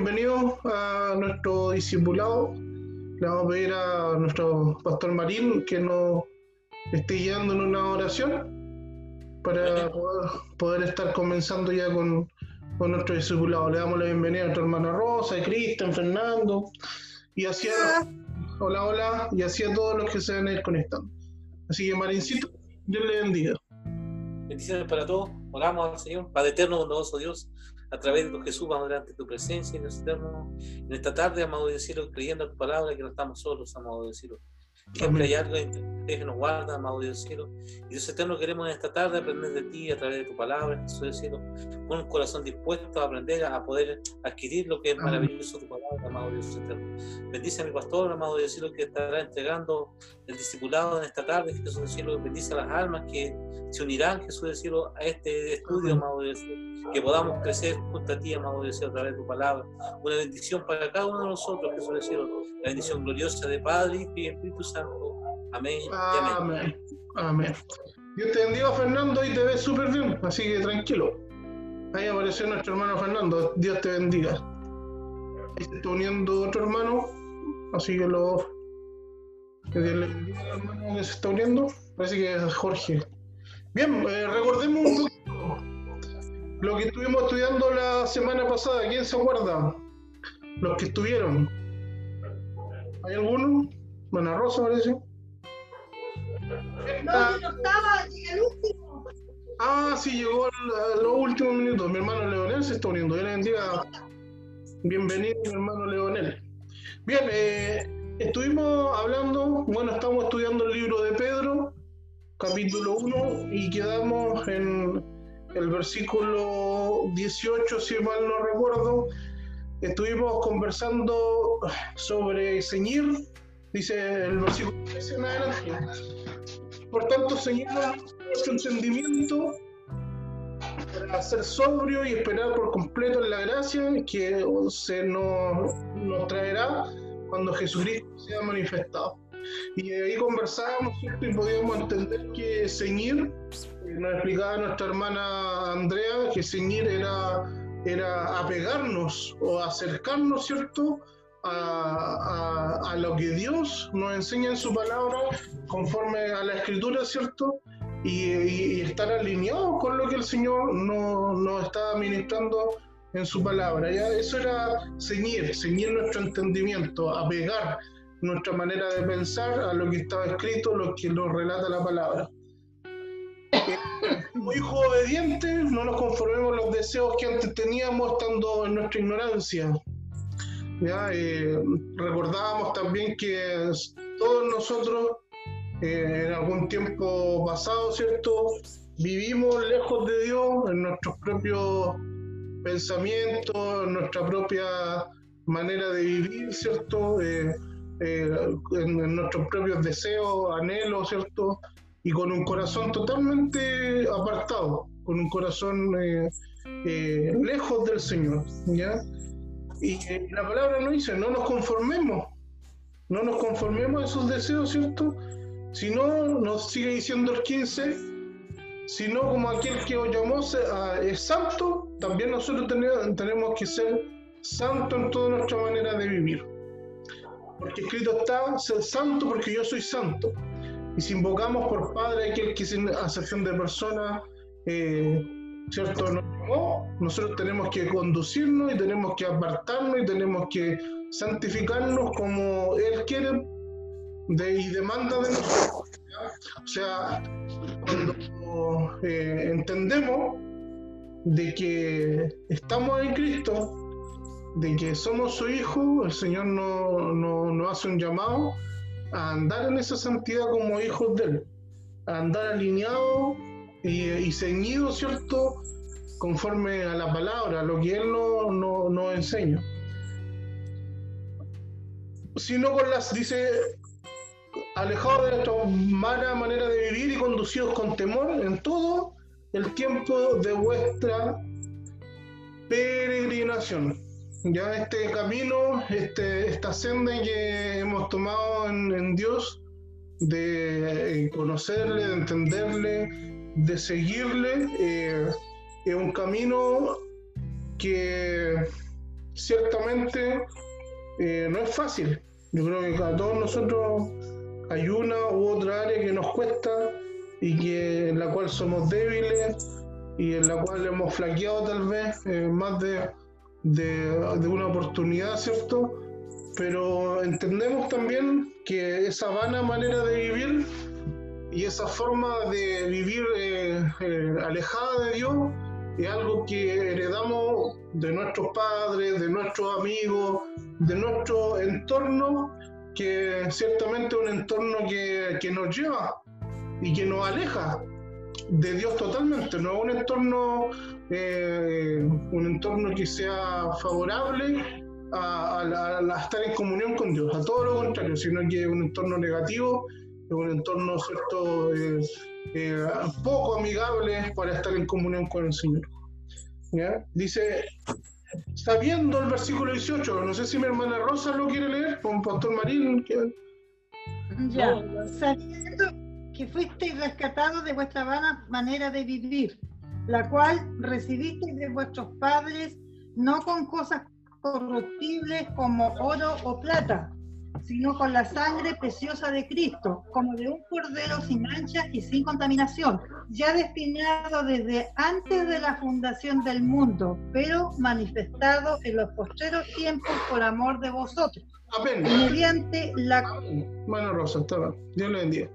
bienvenidos a nuestro discipulado. Le vamos a pedir a nuestro pastor Marín que nos esté guiando en una oración para poder, estar comenzando ya con, nuestro discipulado. Le damos la bienvenida a nuestra hermana Rosa, a Cristian, Fernando, y así a, hola, hola, y así a todos los que se van a ir conectando. Así que Marincito, Dios le bendiga. Bendiciones para todos. Oramos al Señor, Padre eterno, bondadoso Dios a través de tu Jesús, vamos delante de tu presencia, Dios eterno, en esta tarde, amado Dios creyendo tu palabra, que no estamos solos, amado Dios Siempre hay algo que nos guarda, amado Dios cielo. Y Dios eterno, queremos en esta tarde aprender de ti a través de tu palabra, Jesús del cielo, con un corazón dispuesto a aprender a poder adquirir lo que es maravilloso tu palabra, amado Dios eterno. Bendice a mi pastor, amado Dios cielo, que estará entregando el discipulado en esta tarde, Jesús del cielo. Bendice a las almas que se unirán, Jesús del cielo, a este estudio, amado Dios cielo. Que podamos crecer junto a ti, amado Dios cielo, a través de tu palabra. Una bendición para cada uno de nosotros, Jesús del cielo. La bendición gloriosa de Padre y Espíritu Santo Amén. Amén. Amén. Dios te bendiga, Fernando, y te ves súper bien, así que tranquilo. Ahí apareció nuestro hermano Fernando. Dios te bendiga. Ahí se está uniendo otro hermano, así que lo. Que Dios le bendiga al hermano que se está uniendo. Parece que es Jorge. Bien, eh, recordemos un poquito lo que estuvimos estudiando la semana pasada. ¿Quién se acuerda? Los que estuvieron. ¿Hay alguno? Buena Rosa, parece. No, no estaba, llegué al último. Ah, sí, llegó a los últimos minutos. Mi hermano Leonel se está uniendo. Dios le bendiga. Bienvenido, mi hermano Leonel. Bien, eh, estuvimos hablando, bueno, estamos estudiando el libro de Pedro, capítulo 1, y quedamos en el versículo 18, si mal no recuerdo. Estuvimos conversando sobre ceñir dice el versículo 13 en adelante. Por tanto, Señor, nuestro entendimiento para ser sobrio y esperar por completo en la gracia que se nos, nos traerá cuando Jesucristo sea manifestado. Y ahí conversábamos y podíamos entender que ceñir, eh, nos explicaba nuestra hermana Andrea, que ceñir era, era apegarnos o acercarnos, ¿cierto? A, lo que Dios nos enseña en su palabra conforme a la escritura, ¿cierto? Y, estar alineados con lo que el Señor nos, está ministrando en su palabra. ¿ya? Eso era ceñir, ceñir nuestro entendimiento, apegar nuestra manera de pensar a lo que estaba escrito, lo que nos relata la palabra. Como hijos obedientes, no nos conformemos los deseos que antes teníamos estando en nuestra ignorancia. ¿Ya? Eh, recordábamos también que todos nosotros eh, en algún tiempo pasado, ¿cierto? Vivimos lejos de Dios en nuestros propios pensamientos, en nuestra propia manera de vivir, ¿cierto? Eh, en, nuestros propios deseos, anhelos, ¿cierto? Y con un corazón totalmente apartado, con un corazón lejos del Señor, ¿ya? Y la palabra nos dice, no nos conformemos, no nos conformemos a esos deseos, ¿cierto? Si no, nos sigue diciendo el 15, sino como aquel que os llamó es santo, también nosotros tenemos, que ser santos en toda nuestra manera de vivir. Porque escrito está, ser santo porque yo soy santo. Y si invocamos por Padre aquel que sin acepción de persona, eh, ¿cierto? No, nosotros tenemos que conducirnos y tenemos que apartarnos y tenemos que santificarnos como Él quiere y demanda de nosotros. O sea, cuando eh, entendemos de que estamos en Cristo, de que somos su hijo, el Señor nos no, hace un llamado a andar en esa santidad como hijos de Él, a andar alineados y, ceñido, ¿cierto? Conforme a la palabra, lo que Él nos no, no enseña. Sino con las, dice, alejados de nuestra mala manera de vivir y conducidos con temor en todo el tiempo de vuestra peregrinación. Ya este camino, este, esta senda que hemos tomado en, en Dios, de conocerle, de entenderle, de seguirle eh, es un camino que, ciertamente eh, no es fácil. Yo creo que a todos nosotros hay una u otra área que nos cuesta y que en la cual somos débiles y en la cual hemos flaqueado tal vez eh, más de, de, una oportunidad, ¿cierto? Pero entendemos también que esa vana manera de vivir y esa forma de vivir eh, eh, alejada de Dios es algo que heredamos de nuestros padres, de nuestros amigos, de nuestro entorno, que ciertamente es un entorno que, que nos lleva y que nos aleja de Dios totalmente, no es un entorno, eh, un entorno que sea favorable a, estar en comunión con Dios, a todo lo contrario, sino que es un entorno negativo, un entorno cierto eh, eh, poco amigable para estar en comunión con el Señor. Dice, sabiendo el versículo 18, no sé si mi hermana Rosa lo quiere leer, con Pastor Marín. Ya, sabiendo que fuisteis rescatados de vuestra vana manera de vivir, la cual recibisteis de vuestros padres, no con cosas corruptibles como oro o plata, sino con la sangre preciosa de Cristo, como de un cordero sin mancha y sin contaminación, ya destinado desde antes de la fundación del mundo, pero manifestado en los postreros tiempos por amor de vosotros. Amén. Mediante la... Bueno, Rosa, estaba. Dios le bendiga.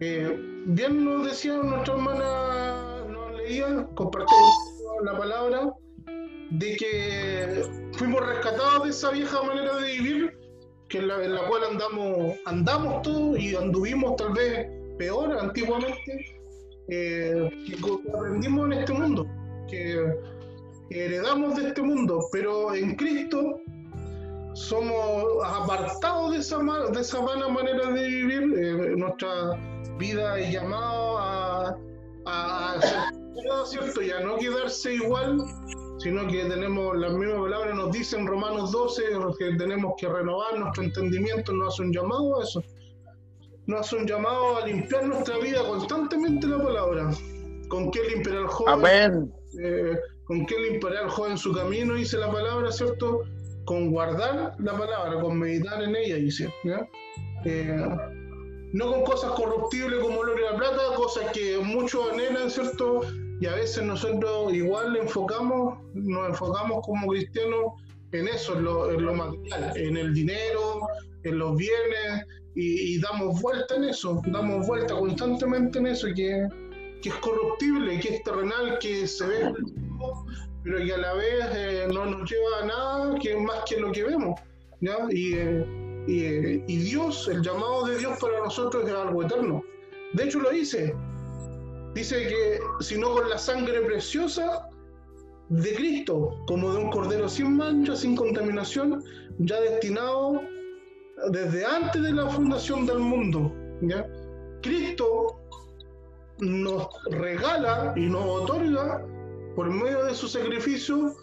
Eh, bien nos decía nuestra hermana, nos leía, compartió la palabra, de que fuimos rescatados de esa vieja manera de vivir, que en la, cual andamos, andamos todos y anduvimos tal vez peor antiguamente, eh, que aprendimos en este mundo, que heredamos de este mundo, pero en Cristo somos apartados de esa, de esa manera de vivir, eh, nuestra vida es llamado a, a, ¿cierto? Y a no quedarse igual, sino que tenemos las mismas palabras, nos dicen Romanos 12, que tenemos que renovar nuestro entendimiento, nos hace un llamado a eso. Nos hace un llamado a limpiar nuestra vida constantemente la palabra. ¿Con qué limpiará el joven? Amén. Eh, ¿Con qué limpiará el joven su camino? Dice la palabra, ¿cierto? Con guardar la palabra, con meditar en ella, dice. ¿ya? Eh, no con cosas corruptibles como el oro y la plata, cosas que muchos anhelan, ¿cierto? Y a veces nosotros igual enfocamos, nos enfocamos como cristianos en eso, en lo, material, en el dinero, en los bienes, y, damos vuelta en eso, damos vuelta constantemente en eso, que, que es corruptible, que es terrenal, que se ve, pero que a la vez eh, no nos lleva a nada que más que lo que vemos. Y, eh, y, Dios, el llamado de Dios para nosotros es algo eterno. De hecho lo dice. Dice que si no con la sangre preciosa de Cristo, como de un cordero sin mancha, sin contaminación, ya destinado desde antes de la fundación del mundo. Cristo nos regala y nos otorga por medio de su sacrificio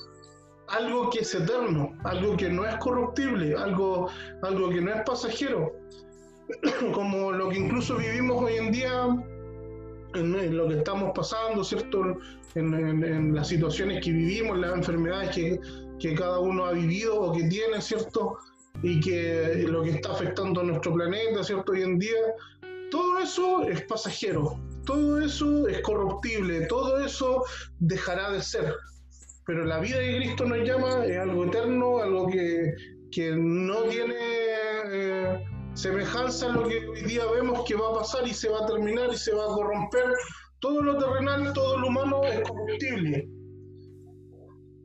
algo que es eterno, algo que no es corruptible, algo, algo que no es pasajero, como lo que incluso vivimos hoy en día en, lo que estamos pasando, ¿cierto? En, las situaciones que vivimos, las enfermedades que, que, cada uno ha vivido o que tiene, ¿cierto? Y que lo que está afectando a nuestro planeta, ¿cierto? Hoy en día, todo eso es pasajero, todo eso es corruptible, todo eso dejará de ser pero la vida de Cristo nos llama, es algo eterno, algo que, no tiene semejanza a lo que hoy día vemos que va a pasar y se va a terminar y se va a corromper. Todo lo terrenal, todo lo humano es corruptible.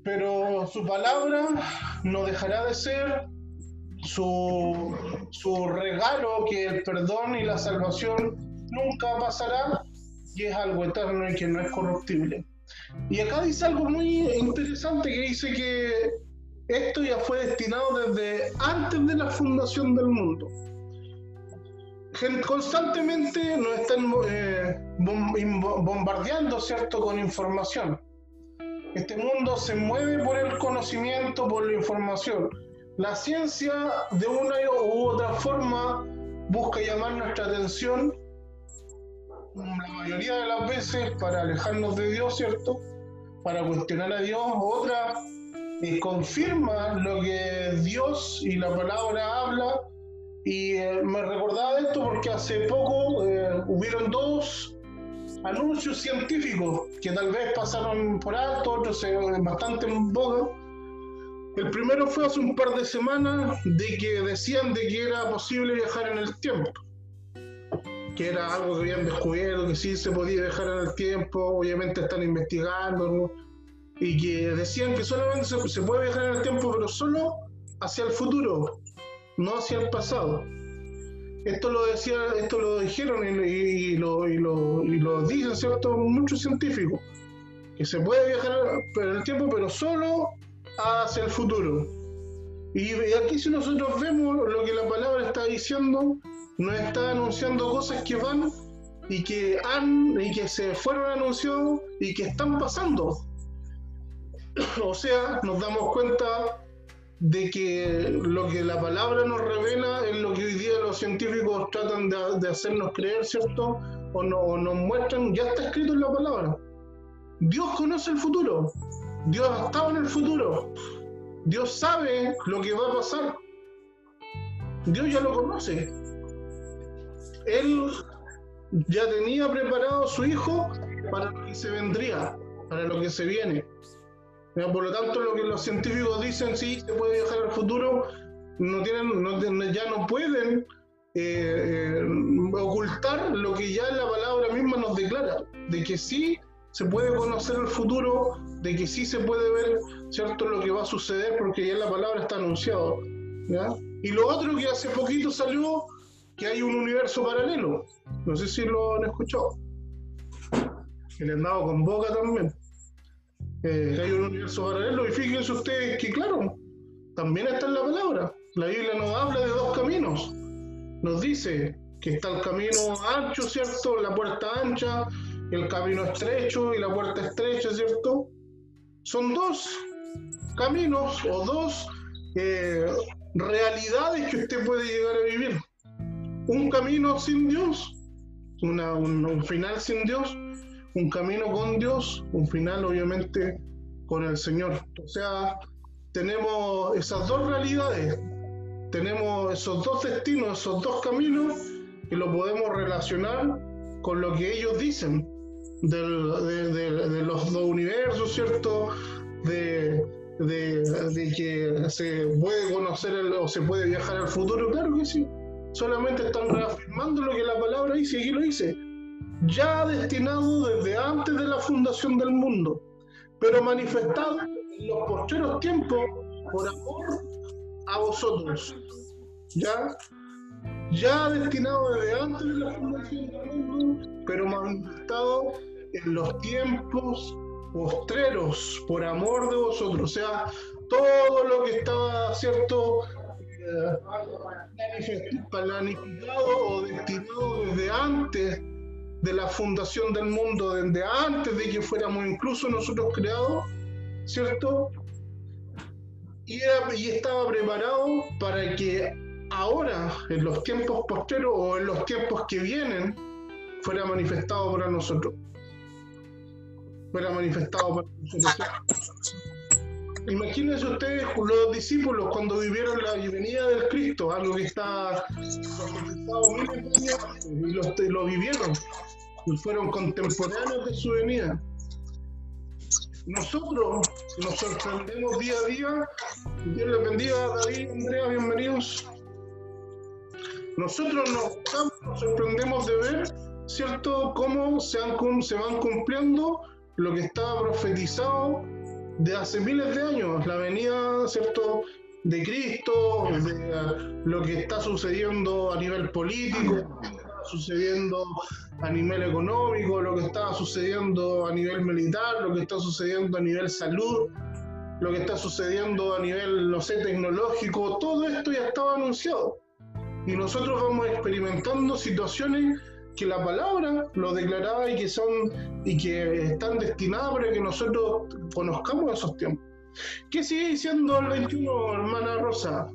Pero su palabra no dejará de ser su, su regalo que el perdón y la salvación nunca pasará y es algo eterno y que no es corruptible. Y acá dice algo muy interesante que dice que esto ya fue destinado desde antes de la fundación del mundo. Constantemente nos están eh, bombardeando, ¿cierto?, con información. Este mundo se mueve por el conocimiento, por la información. La ciencia, de una u otra forma, busca llamar nuestra atención la mayoría de las veces para alejarnos de Dios, ¿cierto? Para cuestionar a Dios, otra eh, confirma lo que Dios y la palabra habla. Y eh, me recordaba esto porque hace poco eh, hubieron dos anuncios científicos que tal vez pasaron por alto, otros bastante en boga. El primero fue hace un par de semanas de que decían de que era posible viajar en el tiempo que era algo que habían descubierto, que sí se podía viajar en el tiempo, obviamente están investigando, y que decían que solamente se, puede viajar en el tiempo, pero solo hacia el futuro, no hacia el pasado. Esto lo decía, esto lo dijeron y, lo, y, lo, y lo dicen cierto muchos científicos, que se puede viajar en el tiempo, pero solo hacia el futuro. Y aquí si nosotros vemos lo que la palabra está diciendo, nos está anunciando cosas que van y que han y que se fueron anunciados y que están pasando. O sea, nos damos cuenta de que lo que la palabra nos revela es lo que hoy día los científicos tratan de, hacernos creer, ¿cierto? O, no, o nos muestran, ya está escrito en la palabra. Dios conoce el futuro, Dios ha estado en el futuro, Dios sabe lo que va a pasar, Dios ya lo conoce. Él ya tenía preparado a su hijo para lo que se vendría, para lo que se viene. Por lo tanto, lo que los científicos dicen, sí, se puede viajar al futuro, no tienen, ya no pueden eh, eh, ocultar lo que ya la palabra misma nos declara, de que sí se puede conocer el futuro, de que sí se puede ver cierto lo que va a suceder, porque ya la palabra está anunciado. Y lo otro que hace poquito salió, que hay un universo paralelo. No sé si lo han escuchado. Que le han dado con boca también. Eh, hay un universo paralelo. Y fíjense ustedes que, claro, también está en la palabra. La Biblia nos habla de dos caminos. Nos dice que está el camino ancho, ¿cierto? La puerta ancha, el camino estrecho y la puerta estrecha, ¿cierto? Son dos caminos o dos eh, realidades que usted puede llegar a vivir. Un camino sin Dios, un, final sin Dios, un camino con Dios, un final obviamente con el Señor. O sea, tenemos esas dos realidades, tenemos esos dos destinos, esos dos caminos, y lo podemos relacionar con lo que ellos dicen de, los dos universos, ¿cierto? De, de, que se puede conocer o se puede viajar al futuro, claro que sí. Solamente están reafirmando lo que la palabra dice, y aquí lo dice, ya destinado desde antes de la fundación del mundo, pero manifestado en los posteros tiempos por amor a vosotros. Ya, ya destinado desde antes de la fundación del mundo, pero manifestado en los tiempos postreros por amor de vosotros. O sea, todo lo que estaba, ¿cierto? Eh, planificado o destinado desde antes de la fundación del mundo, desde antes de que fuéramos incluso nosotros creados, ¿cierto? Y, y estaba preparado para que ahora, en los tiempos posteros o en los tiempos que vienen, fuera manifestado para nosotros fuera manifestado para nosotros. Imagínense ustedes los discípulos cuando vivieron la venida del Cristo, algo que está y lo, lo vivieron, y fueron contemporáneos de su venida. Nosotros nos sorprendemos día a día. Dios les bendiga, David, Andrea, bienvenidos. Nosotros nos, nos sorprendemos de ver, ¿cierto?, cómo se, han, se van cumpliendo lo que estaba profetizado de hace miles de años, la venida, ¿cierto?, de Cristo, de lo que está sucediendo a nivel político, lo que está sucediendo a nivel económico, lo que está sucediendo a nivel militar, lo que está sucediendo a nivel salud, lo que está sucediendo a nivel, no sé, tecnológico, todo esto ya estaba anunciado. Y nosotros vamos experimentando situaciones que la palabra lo declaraba y que son y que están destinadas para que nosotros conozcamos esos tiempos. ¿Qué sigue diciendo el 21, hermana Rosa?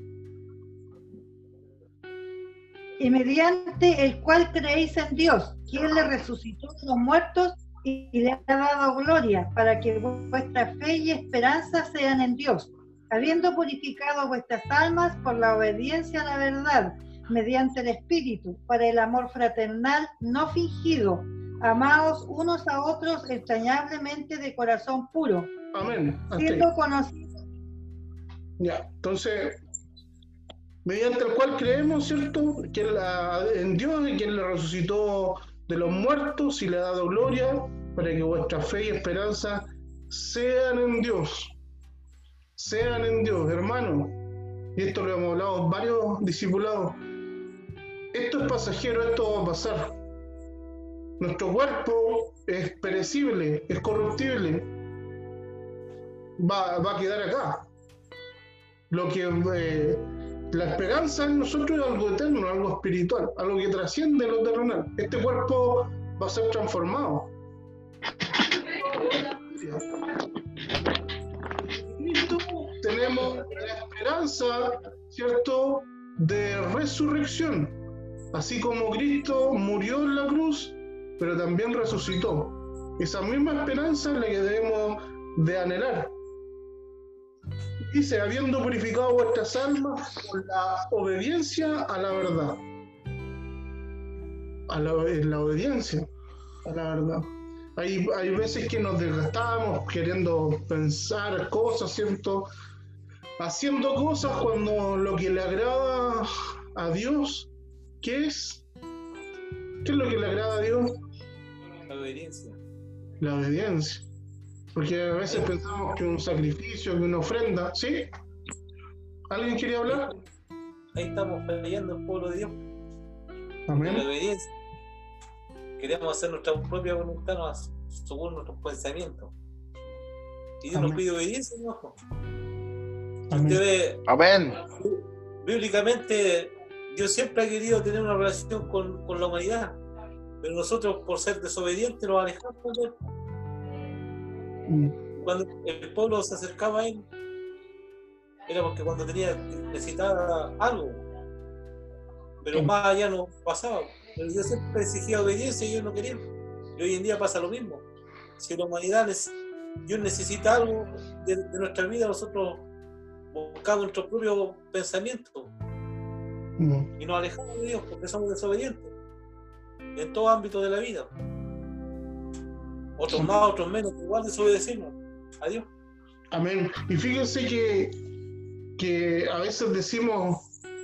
Y mediante el cual creéis en Dios, quien le resucitó de los muertos y le ha dado gloria, para que vuestra fe y esperanza sean en Dios. habiendo purificado vuestras almas por la obediencia a la verdad, mediante el Espíritu, para el amor fraternal no fingido, amados unos a otros extrañablemente de corazón puro, Amén. Siendo conocidos Ya, entonces, mediante el cual creemos, ¿cierto? Que la- en Dios y quien le resucitó de los muertos y le ha dado gloria para que vuestra fe y esperanza sean en Dios. Sean en Dios, hermano. Y esto lo hemos hablado varios discipulados. Esto es pasajero, esto va a pasar. Nuestro cuerpo es perecible, es corruptible. Va, va a quedar acá lo que eh, la esperanza en nosotros es algo eterno, algo espiritual, algo que trasciende lo terrenal. Este cuerpo va a ser transformado. Tenemos la esperanza, ¿cierto?, de resurrección. Así como Cristo murió en la cruz, pero también resucitó. Esa misma esperanza es la que debemos de anhelar. Dice, habiendo purificado vuestras almas por la obediencia a la verdad. A la, la obediencia a la verdad. Hay, hay veces que nos desgastamos queriendo pensar cosas, ¿cierto? Haciendo cosas cuando lo que le agrada a Dios, ¿qué es? ¿Qué es lo que le agrada a Dios? La obediencia. La obediencia. Porque a veces pensamos que un sacrificio, que una ofrenda, ¿sí? ¿Alguien quería hablar? Ahí estamos fallando el pueblo de Dios. en la Amén. obediencia. Queremos hacer nuestra propia voluntad según nuestros pensamientos. Y Dios nos Amén. pide obediencia, ¿no? Amén. usted ve, Amén. bíblicamente, Dios siempre ha querido tener una relación con, con la humanidad, pero nosotros, por ser desobedientes, nos alejamos de él. Mm, Cuando el pueblo se acercaba a él, era porque cuando tenía necesitaba algo, pero más allá no pasaba. Pero Dios siempre exigía obediencia y ellos no querían. Y hoy en día pasa lo mismo. Si la humanidad, Dios necesita algo de, de nuestra vida, nosotros buscamos nuestro propio pensamiento mm. y nos alejamos de Dios porque somos desobedientes en todo ámbito de la vida. Otros más, otros menos, igual desobedecimos a Dios. Amén. Y fíjense que, que a veces decimos,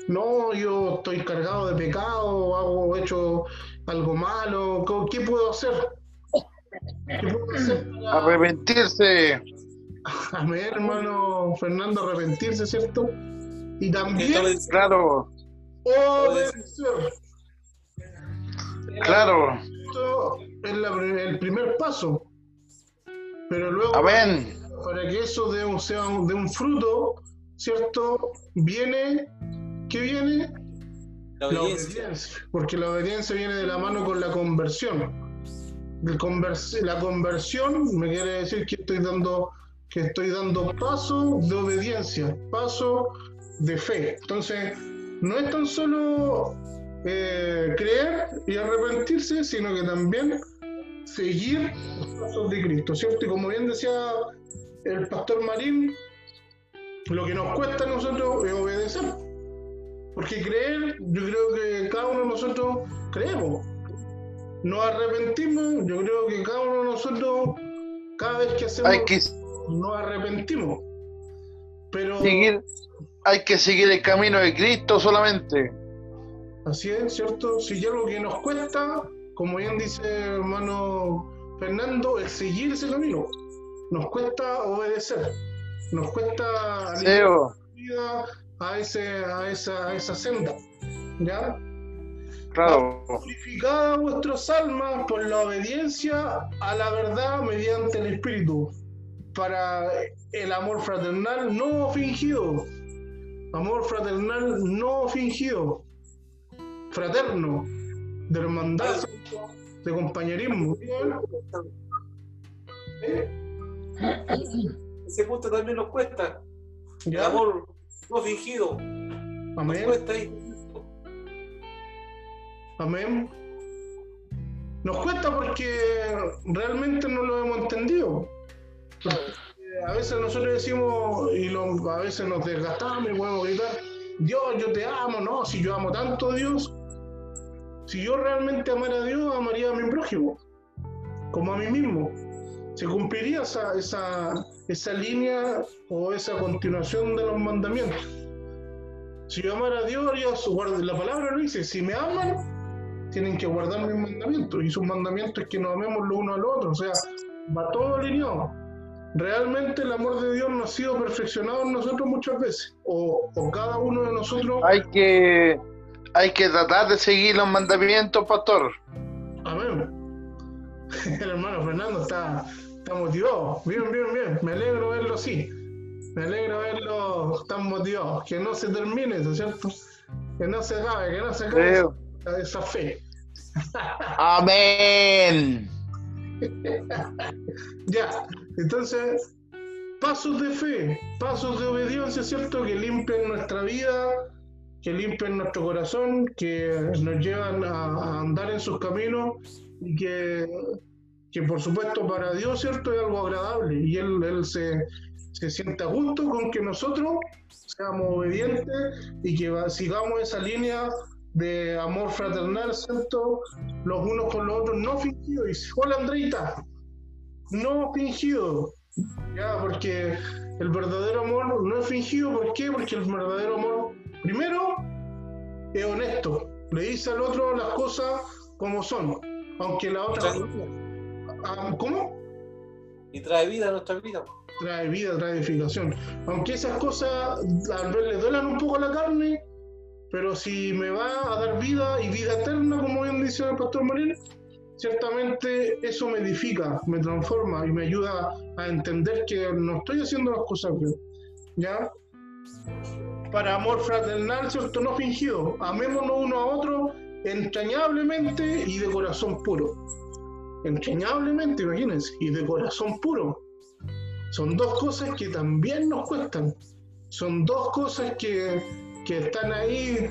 no, yo estoy cargado de pecado, hago hecho algo malo, ¿co- ¿qué puedo hacer? ¿Qué puedo hacer para- Arrepentirse. Amén, hermano Fernando, arrepentirse, ¿cierto? Y también Claro, obedecer. claro. Esto es la el primer paso. Pero luego, Amén. para que eso dé un, sea un, dé un fruto, ¿cierto? Viene, ¿qué viene? la La obediencia. obediencia. Porque la obediencia viene de la mano con la conversión. El convers- la conversión me quiere decir que estoy dando que estoy dando paso de obediencia, paso de fe. Entonces, no es tan solo eh, creer y arrepentirse, sino que también seguir los pasos de Cristo, ¿cierto? Y como bien decía el pastor Marín, lo que nos cuesta a nosotros es obedecer. Porque creer, yo creo que cada uno de nosotros creemos. Nos arrepentimos, yo creo que cada uno de nosotros, cada vez que hacemos, Hay que nos arrepentimos. Pero seguir, hay que seguir el camino de Cristo solamente. así es, ¿cierto? Si hay algo que nos cuesta, como bien dice hermano Fernando, es seguir ese camino. Nos cuesta obedecer, nos cuesta Seo, vida a, ese, a, esa, a esa senda. ¿Ya? claro. Purificada vuestras almas por la obediencia a la verdad mediante el Espíritu, para el amor fraternal no fingido. Amor fraternal no fingido. Fraterno, de hermandad, de compañerismo. Ese punto también nos cuesta. El ¿Ya? amor no fingido. Nos Amén. cuesta ahí. Amén. Nos cuesta porque realmente no lo hemos entendido. A veces nosotros decimos, y lo- a veces nos desgastamos y podemos gritar, Dios, yo te amo, no, si yo amo tanto a Dios, si yo realmente amara a Dios, amaría a mi prójimo, como a mí mismo. Se cumpliría esa, esa, esa línea o esa continuación de los mandamientos. Si yo amara a Dios, guarda- la palabra lo dice, si me aman, tienen que guardar mis mandamientos. Y sus mandamientos es que nos amemos los unos a los otros. O sea, va todo alineado. Realmente el amor de Dios no ha sido perfeccionado en nosotros muchas veces. O, o cada uno de nosotros. Hay que, hay que tratar de seguir los mandamientos, pastor. Amén. El hermano Fernando está, está motivado. Bien, bien, bien. Me alegro verlo así. Me alegro verlo tan motivado. Que no se termine, ¿no es cierto? Que no se acabe, que no se acabe esa fe. Amén. Ya, entonces, pasos de fe, pasos de obediencia, ¿cierto? Que limpian nuestra vida, que limpian nuestro corazón, que nos llevan a, andar en sus caminos y que, que por supuesto para Dios, ¿cierto? Es algo agradable y Él, se, se siente a gusto con que nosotros seamos obedientes y que sigamos esa línea de amor fraternal, ¿cierto? Los unos con los otros, no fingido. Dice, hola Andreita, no fingido. Ya, porque el verdadero amor no es fingido. ¿Por qué? Porque el verdadero amor, primero, es honesto. Le dice al otro las cosas como son. Aunque la otra. Ah, ¿Cómo? Y trae vida a nuestra vida. Trae vida, trae edificación. Aunque esas cosas tal vez le duelan un poco la carne, pero si me va a dar vida y vida eterna, como bien dice el pastor Moreno, ciertamente eso me edifica, me transforma y me ayuda a entender que no estoy haciendo las cosas bien. ¿Ya? Para amor fraternal, ¿cierto? No fingido. Amémonos uno a otro entrañablemente y de corazón puro. Entrañablemente, imagínense, y de corazón puro. Son dos cosas que también nos cuestan. Son dos cosas que, que están ahí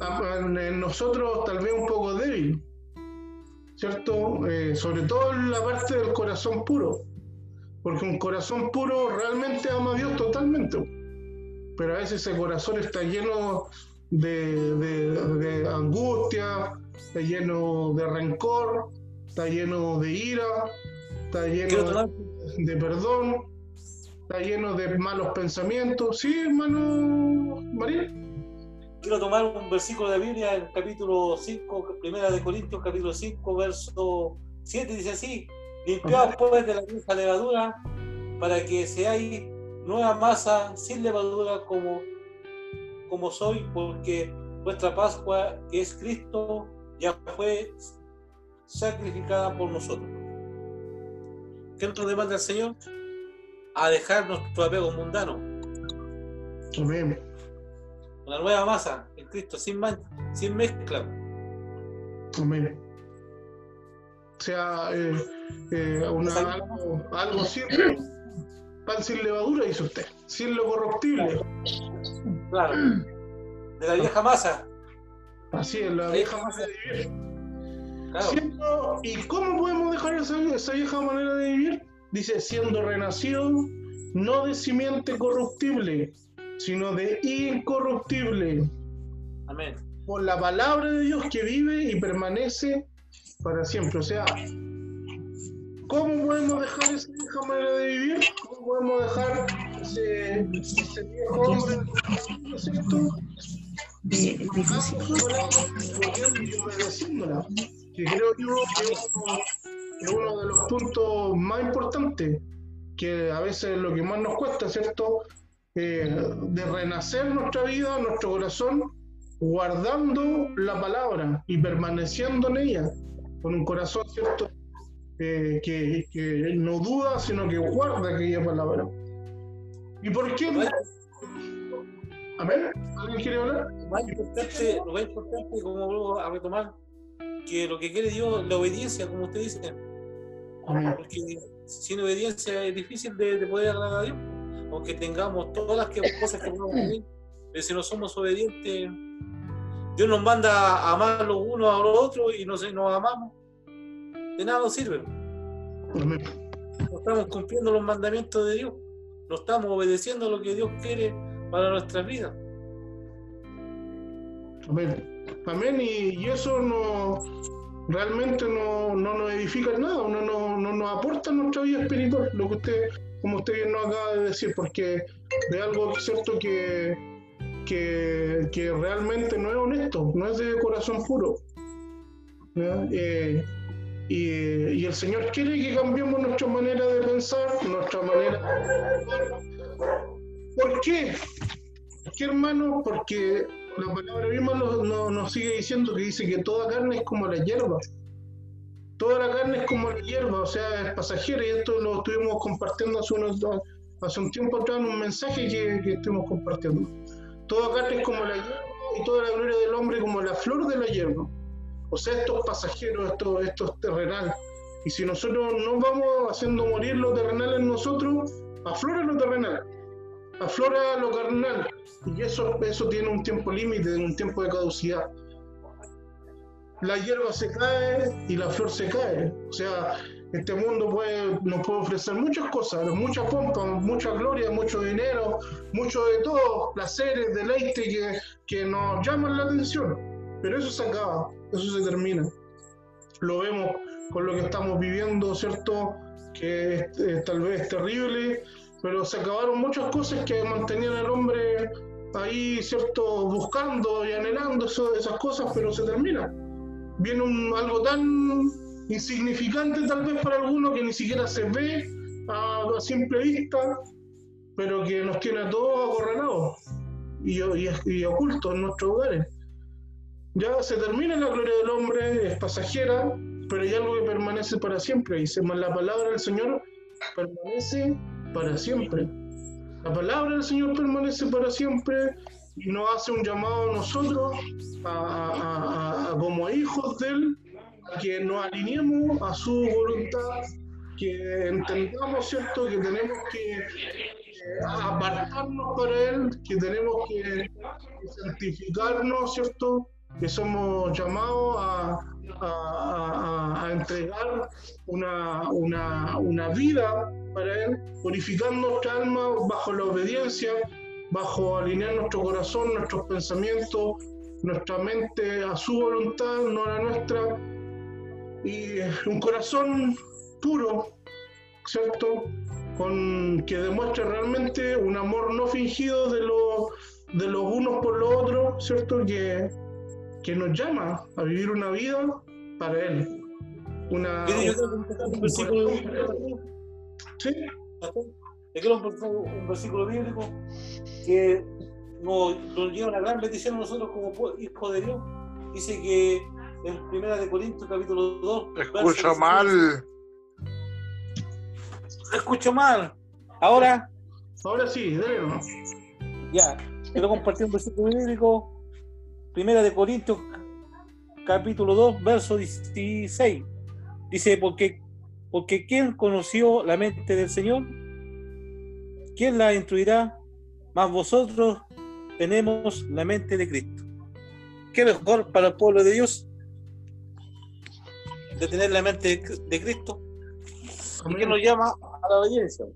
a- en nosotros tal vez un poco débil. ¿Cierto? Eh, sobre todo en la parte del corazón puro. Porque un corazón puro realmente ama a Dios totalmente. Pero a veces ese corazón está lleno de, de- de angustia, está lleno de rencor, está lleno de ira, está lleno de de perdón, está lleno de malos pensamientos. Sí, hermano María. Quiero tomar un versículo de la Biblia, el capítulo 5, primera de Corintios, capítulo 5, verso 7, dice así, limpiaos pues de la vieja levadura, para que seáis nueva masa sin levadura como, como soy, porque vuestra Pascua, que es Cristo, ya fue sacrificada por nosotros. ¿Qué nos demanda el Señor? A dejar nuestro apego mundano, Amén. Una nueva masa en Cristo, sin mancha, sin mezcla. Amén. O sea, eh, eh, una- algo, algo sin, pan sin levadura, dice usted, sin lo corruptible. Claro. De la vieja masa. Así es, la vieja manera de vivir. Claro. Siendo- ¿Y cómo podemos dejar esa, esa vieja manera de vivir? Dice, siendo renacido, no de simiente corruptible, sino de incorruptible. Amén. por la palabra de Dios que vive y permanece para siempre. O sea, ¿cómo podemos dejar esa vieja manera de vivir? ¿Cómo podemos dejar ese, ese viejo hombre, ¿no es cierto? Que creo yo que es uno, es uno de los puntos más importantes, que a veces es lo que más nos cuesta, ¿cierto? Eh, de renacer nuestra vida, nuestro corazón, guardando la palabra y permaneciendo en ella, con un corazón, ¿cierto? Eh, que, que no duda, sino que guarda aquella palabra. ¿Y por qué? Bueno. A ver, ¿alguien quiere hablar? Lo más importante, lo más importante, como vuelvo a retomar, que lo que quiere Dios, la obediencia, como usted dice, porque sin obediencia es difícil de, de poder agradar a Dios, aunque tengamos todas las que- cosas que podemos pedir, pero si no somos obedientes, Dios nos manda a amar los unos a los otros y no sé, nos amamos, de nada nos sirve, Amén. no estamos cumpliendo los mandamientos de Dios. no estamos obedeciendo lo que Dios quiere para nuestras vidas. Amén. Amén. Y eso no realmente no, no nos edifica en nada, no, no, no nos aporta nuestra vida espiritual, lo que usted, como usted bien nos acaba de decir, porque de algo cierto que, que, que realmente no es honesto, no es de corazón puro. Eh, y, y el Señor quiere que cambiemos nuestra manera de pensar, nuestra manera de ¿Por qué? ¿Por qué, hermano? Porque la palabra misma nos, nos- nos sigue diciendo que dice que toda carne es como la hierba. Toda la carne es como la hierba, o sea, es pasajera, y esto lo estuvimos compartiendo hace, unos, hace un tiempo atrás en un mensaje que, que estuvimos compartiendo. Toda carne es como la hierba y toda la gloria del hombre como la flor de la hierba. O sea, esto es pasajero, esto, esto es terrenal. Y si nosotros no vamos haciendo morir lo terrenal en nosotros, aflora lo terrenal, aflora lo carnal. Y eso, eso tiene un tiempo límite, un tiempo de caducidad. La hierba se cae y la flor se cae. O sea, este mundo puede, nos puede ofrecer muchas cosas, mucha pompa, mucha gloria, mucho dinero, mucho de todo, placeres, deleites que, que nos llaman la atención. Pero eso se acaba, eso se termina. Lo vemos con lo que estamos viviendo, ¿cierto? Que tal vez es terrible, pero se acabaron muchas cosas que mantenían al hombre ahí, ¿cierto? Buscando y anhelando eso- esas cosas, pero se termina. Viene un, algo tan insignificante tal vez para algunos que ni siquiera se ve a, a simple vista, pero que nos tiene a todos acorralados y, y, y ocultos en nuestros hogares. Ya se termina la gloria del hombre, es pasajera, pero hay algo que permanece para siempre. Dice, "Mas la palabra del Señor permanece para siempre. La palabra del Señor permanece para siempre y nos hace un llamado a nosotros, a, a- a- a- como hijos de Él, que nos alineemos a su voluntad, que entendamos, ¿cierto?, que tenemos que eh, apartarnos para Él, que tenemos que santificarnos, ¿cierto?, que somos llamados a, a- a- a entregar una, una, una vida para Él, purificando nuestra alma bajo la obediencia, bajo alinear nuestro corazón, nuestros pensamientos, nuestra mente a su voluntad, no a la nuestra, y un corazón puro, ¿cierto? Con, que demuestre realmente un amor no fingido de, los de los unos por los otros, ¿cierto? Que, que nos llama a vivir una vida para Él. Una, un versículo, ¿Sí? yo creo un, un versículo bíblico que nos, nos lleva una gran bendición a nosotros como hijos de Dios. Dice que en Primera de Corintios capítulo 2 verso Escucho 16, mal. escucho mal ahora Ahora sí, nomás. ya quiero compartir un versículo bíblico Primera de Corintios capítulo 2 verso 16 dice porque porque quién conoció la mente del Señor quién la instruirá más vosotros tenemos la mente de Cristo. Qué mejor para el pueblo de Dios de tener la mente de Cristo y que nos llama a la obediencia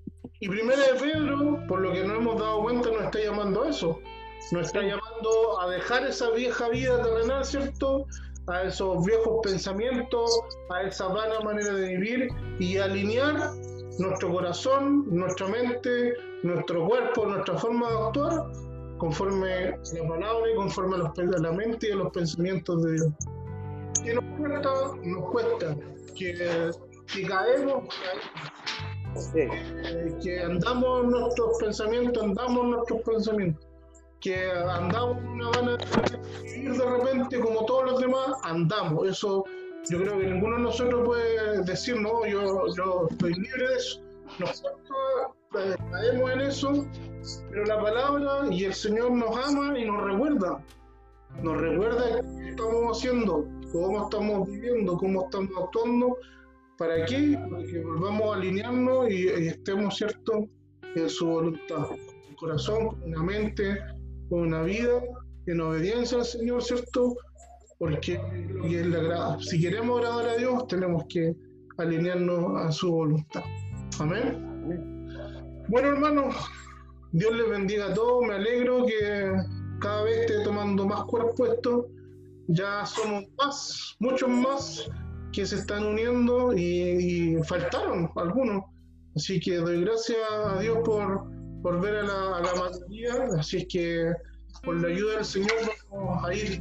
Y primera de Pedro, por lo que nos hemos dado cuenta, nos está llamando a eso. Nos está llamando a dejar esa vieja vida terrenal, ¿cierto? A esos viejos pensamientos, a esa vana manera de vivir y alinear nuestro corazón, nuestra mente, nuestro cuerpo, nuestra forma de actuar conforme a la palabra y conforme a, los, a la mente y a los pensamientos de Dios. Que nos cuesta, nos cuesta, que, que caemos, eh, que andamos nuestros pensamientos, andamos nuestros pensamientos, que andamos en una vana de vivir de repente como todos los demás, andamos. Eso yo creo que ninguno de nosotros puede decir, no, yo, yo estoy libre de eso. Nosotros eh, caemos en eso, pero la palabra y el Señor nos ama y nos recuerda. Nos recuerda qué estamos haciendo, cómo estamos viviendo, cómo estamos actuando ¿Para qué? Para que volvamos a alinearnos y, estemos, ¿cierto?, en su voluntad. Un corazón, con mente, con una vida, en obediencia al Señor, ¿cierto? Porque. Si queremos agradar a Dios, tenemos que alinearnos a su voluntad. Amén. Bueno, hermanos, Dios les bendiga a todos. Me alegro que cada vez esté tomando más cuerpo esto. Ya somos más, muchos más que se están uniendo y faltaron algunos. Así que doy gracias a Dios por, por ver a la, a la mayoría. Así es que por la ayuda del Señor vamos a ir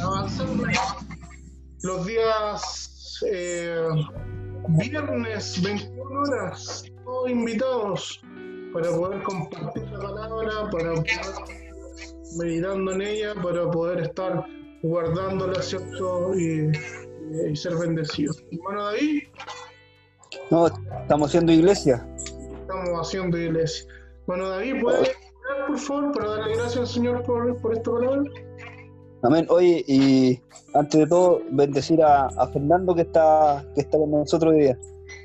avanzando. Los días eh, viernes, 21 horas, todos invitados para poder compartir la palabra, para poder meditando en ella, para poder estar guardándola, ¿cierto? Y, y ser bendecidos. Hermano David, No, estamos haciendo iglesia. estamos haciendo iglesia. Bueno, David, ¿puedes orar, por favor, para darle gracias al Señor por, por esta palabra? Amén. Oye, y antes de todo, bendecir a, a Fernando que está, que está con nosotros hoy día.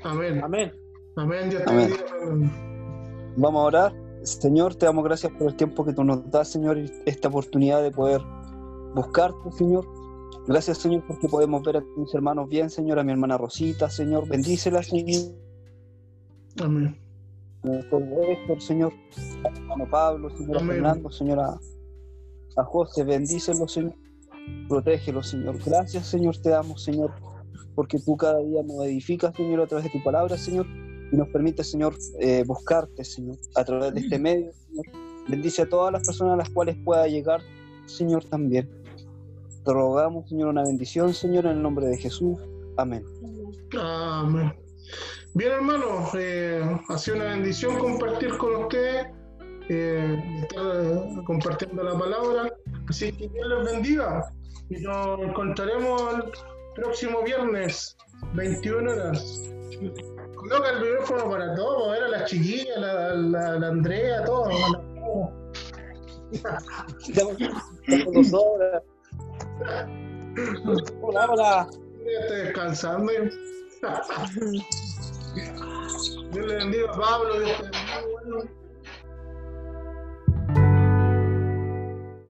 Amén. Amén. Amén. Dios te Amén. bendiga. Vamos a orar. Señor, te damos gracias por el tiempo que tú nos das, Señor, y esta oportunidad de poder buscarte, Señor. Gracias, Señor, porque podemos ver a mis hermanos bien, Señor, a mi hermana Rosita, Señor. Bendícela, Señor. Amén. Por Héctor, Señor. Hermano Pablo, Señor. Fernando, Señor, a, a José. Bendícelo, Señor. Protégelo, Señor. Gracias, Señor, te damos, Señor, porque tú cada día nos edificas, Señor, a través de tu palabra, Señor, y nos permite, Señor, eh, buscarte, Señor, a través de este medio, Señor. Bendice a todas las personas a las cuales pueda llegar, Señor, también. Te rogamos, Señor, una bendición, Señor, en el nombre de Jesús. Amén. Amén. Bien, hermanos, eh, ha sido una bendición compartir con ustedes, eh, estar eh, compartiendo la palabra. Así que Dios les bendiga. Y nos encontraremos el próximo viernes, 21 horas. Coloca el micrófono para todos, ver a las chiquillas, la, la, la Andrea, a todos. Hola, hola. Estoy descansando. Dios le bendiga, Pablo. Dios.